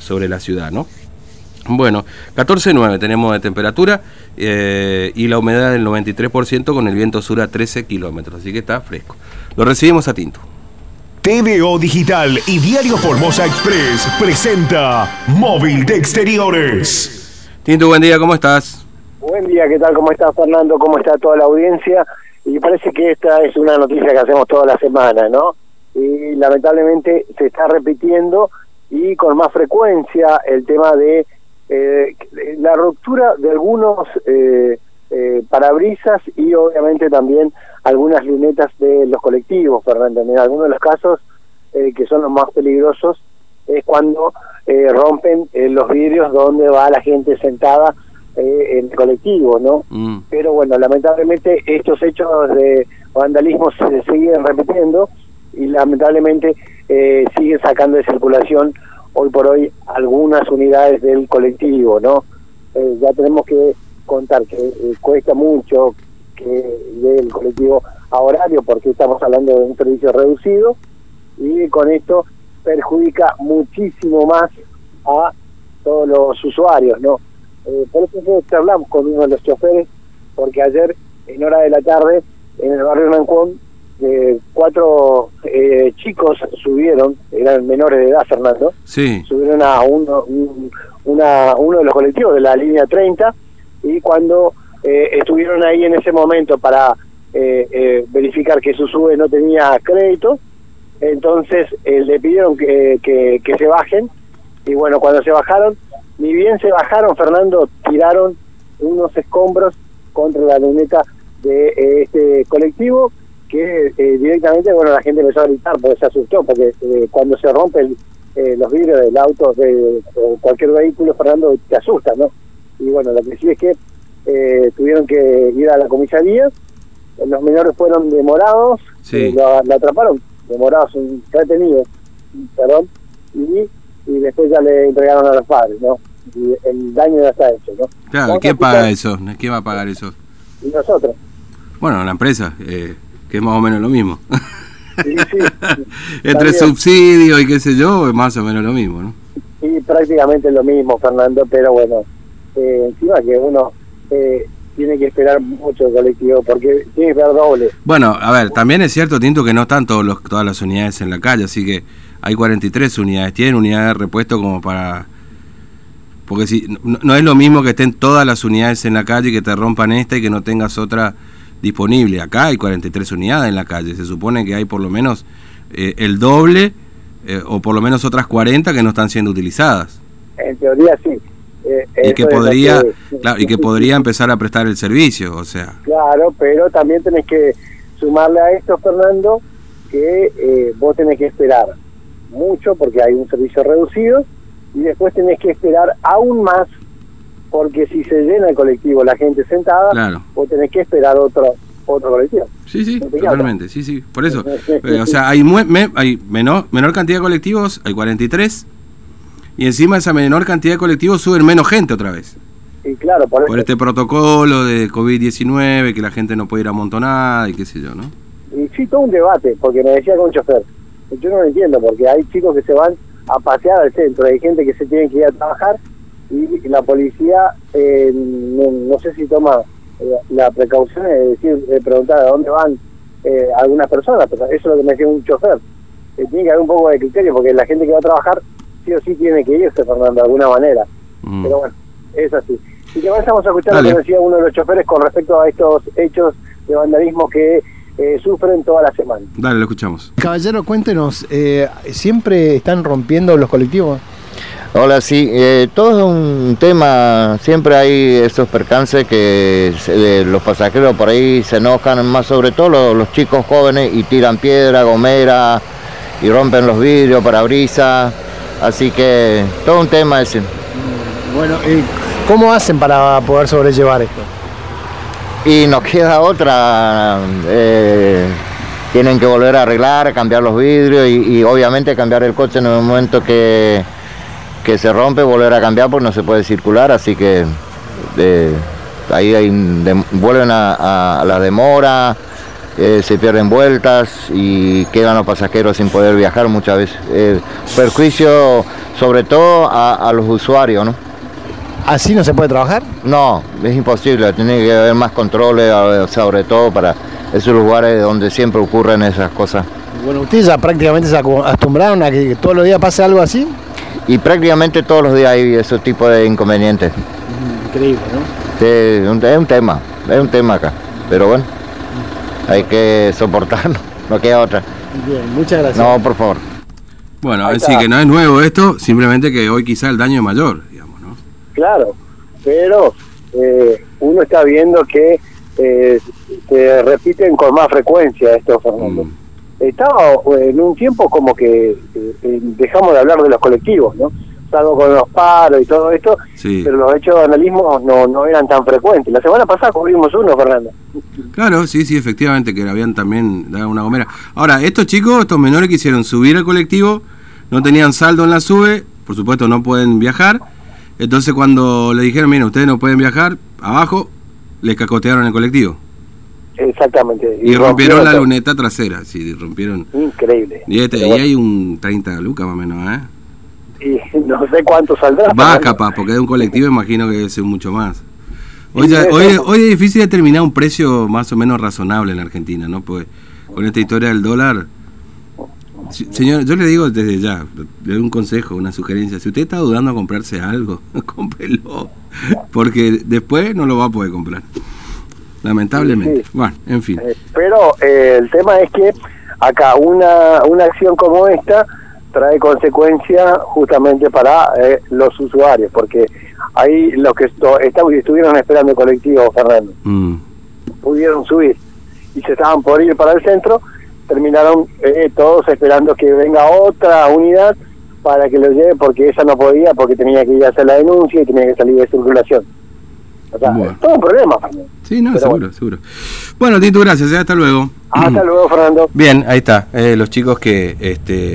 sobre la ciudad, ¿no? Bueno, 14.9 tenemos de temperatura eh, y la humedad del 93% con el viento sur a 13 kilómetros, así que está fresco. Lo recibimos a Tinto. TVO Digital y Diario Formosa Express presenta Móvil de Exteriores. Tinto, buen día, ¿cómo estás? Buen día, ¿qué tal? ¿Cómo estás, Fernando? ¿Cómo está toda la audiencia? Y parece que esta es una noticia que hacemos toda la semana, ¿no? Y lamentablemente se está repitiendo y con más frecuencia el tema de eh, la ruptura de algunos eh, eh, parabrisas y obviamente también algunas lunetas de los colectivos, Fernando. En algunos de los casos eh, que son los más peligrosos es cuando rompen los vidrios donde va la gente sentada en el colectivo, ¿no? Mm. Pero bueno, lamentablemente estos hechos de vandalismo se siguen repitiendo y lamentablemente eh, sigue sacando de circulación hoy por hoy algunas unidades del colectivo, ¿no? Eh, ya tenemos que contar que eh, cuesta mucho que del colectivo a horario porque estamos hablando de un servicio reducido y con esto perjudica muchísimo más a todos los usuarios, ¿no? Eh, por eso nosotros hablamos con uno de los choferes porque ayer en hora de la tarde en el barrio Nancón eh, cuatro eh, chicos subieron, eran menores de edad, Fernando, Sí, subieron a uno, un- una, uno de los colectivos de la línea 30 y cuando eh, estuvieron ahí en ese momento para eh, eh, verificar que su sube no tenía crédito, entonces eh, le pidieron que, que, que se bajen. Y bueno, cuando se bajaron, ni bien se bajaron, Fernando, tiraron unos escombros contra la luneta de este colectivo que eh, directamente, bueno, la gente empezó a gritar porque se asustó, porque eh, cuando se rompen eh, los vidrios del auto, de, cualquier vehículo, Fernando, te asusta, ¿no? Y bueno, lo que sí es que tuvieron que ir a la comisaría, los menores fueron demorados, Sí. lo, lo atraparon, demorados, retenidos, perdón, y, y después ya le entregaron a los padres, ¿no? Y el daño ya está hecho, ¿no? claro, ¿quién paga eso? ¿Quién va a pagar eso? Y nosotros. Bueno, la empresa, eh, que es más o menos lo mismo. Sí, sí. Entre subsidio y qué sé yo, es más o menos lo mismo, ¿no? Y prácticamente lo mismo, Fernando, pero bueno, eh, encima que uno eh, tiene que esperar mucho el colectivo, porque tiene que esperar doble. Bueno, a ver, también es cierto, Tinto, que no están todos los, todas las unidades en la calle, así que hay 43 unidades. Tienen unidades de repuesto como para... Porque si no, no es lo mismo que estén todas las unidades en la calle y que te rompan esta y que no tengas otra disponible. Acá hay 43 unidades en la calle. Se supone que hay por lo menos eh, el doble eh, o por lo menos otras 40 que no están siendo utilizadas. En teoría sí. Eh, Y que podría, claro, y que podría empezar a prestar el servicio, o sea... Claro, pero también tenés que sumarle a esto, Fernando, que eh, vos tenés que esperar mucho porque hay un servicio reducido y después tenés que esperar aún más porque si se llena el colectivo, la gente sentada, Claro. vos tenés que esperar otro otro colectivo. Sí, sí, No totalmente, sí, sí, por eso. Eh, o sea, hay, me- hay menor, menor cantidad de colectivos, hay 43, y encima esa menor cantidad de colectivos suben menos gente otra vez. Y claro, por, este protocolo de COVID-19, que la gente no puede ir amontonada y qué sé yo, ¿no? Y sí, todo un debate, porque me decía con un chofer, yo no lo entiendo, porque hay chicos que se van a pasear al centro, hay gente que se tiene que ir a trabajar y la policía, eh, no, no sé si toma eh, la precaución de decir, de preguntar a dónde van eh, algunas personas, pero eso es lo que me decía un chofer. Eh, tiene que haber un poco de criterio, porque la gente que va a trabajar sí o sí tiene que irse, Fernando, de alguna manera. Mm. Pero bueno, es así. Y que vamos a escuchar Dale. lo que decía uno de los choferes con respecto a estos hechos de vandalismo que eh, sufren toda la semana. Dale, lo escuchamos. Caballero, cuéntenos, eh, ¿siempre están rompiendo los colectivos? Hola, sí, eh, todo es un tema, siempre hay esos percances que se- los pasajeros por ahí se enojan, más sobre todo los, los chicos jóvenes y tiran piedra, gomera y rompen los vidrios, parabrisas, así que todo un tema ese. Bueno, eh, ¿cómo hacen para poder sobrellevar esto? Y nos queda otra, eh, tienen que volver a arreglar, cambiar los vidrios y, y obviamente cambiar el coche en el momento que, que se rompe, volver a cambiar porque no se puede circular, así que eh, ahí hay vuelven a, a- a la demora, eh, se pierden vueltas y quedan los pasajeros sin poder viajar muchas veces. Eh, perjuicio sobre todo a, a los usuarios, ¿no? ¿Así no se puede trabajar? No, es imposible, tiene que haber más controles, sobre todo para esos lugares donde siempre ocurren esas cosas. Bueno, ustedes ya prácticamente se acostumbraron a que todos los días pase algo así. Y prácticamente todos los días hay ese tipo de inconvenientes. Increíble, ¿no? Sí, es un- tema, es un tema acá. Pero bueno, hay que soportarlo, no queda otra. Bien, muchas gracias. No, por favor. Bueno, es decir, está. que no es nuevo esto, simplemente que hoy quizá el daño es mayor, digamos, ¿no? Claro, pero eh, uno está viendo que eh, se repiten con más frecuencia estos Fernando. Mm. Estaba eh, en un tiempo como que eh, eh, dejamos de hablar de los colectivos, ¿no? Salvo con los paros y todo esto, Sí. pero los hechos de vandalismo no, no eran tan frecuentes. La semana pasada cubrimos uno, Fernando. Claro, sí, sí, efectivamente, que habían también dado una gomera. Ahora, estos chicos, estos menores quisieron subir al colectivo, no tenían saldo en la sube, por supuesto no pueden viajar. Entonces cuando le dijeron, mira, ustedes no pueden viajar, abajo, les cacotearon el colectivo. Exactamente. Y, rompieron la luneta trasera, sí, rompieron. Increíble. Y, este, bueno, hay un 30 lucas más o menos, ¿eh? y no sé cuánto saldrá. Va capaz, porque de un colectivo imagino que debe ser mucho más. Hoy, ya- hoy, hoy es difícil determinar un precio más o menos razonable en la Argentina, ¿no? Pues con esta historia del dólar... Señor, yo le digo desde ya, le doy un consejo, una sugerencia. Si usted está dudando a comprarse algo, cómprelo. Porque después no lo va a poder comprar. Lamentablemente. Sí. Bueno, en fin. Eh, pero eh, el tema es que acá una, una acción como esta trae consecuencias justamente para eh, los usuarios, porque ahí los que esto- estuvieron esperando el colectivo, Fernando, Mm, pudieron subir y se estaban por ir para el centro, terminaron eh, todos esperando que venga otra unidad para que lo lleve, porque ella no podía, porque tenía que ir a hacer la denuncia y tenía que salir de circulación. O sea, Bueno. es todo un problema, Fernando. Sí, no, Pero seguro, bueno. seguro. Bueno, Tito, gracias. eh, Hasta luego. Hasta luego, Fernando. Bien, ahí está. eh, los chicos que este,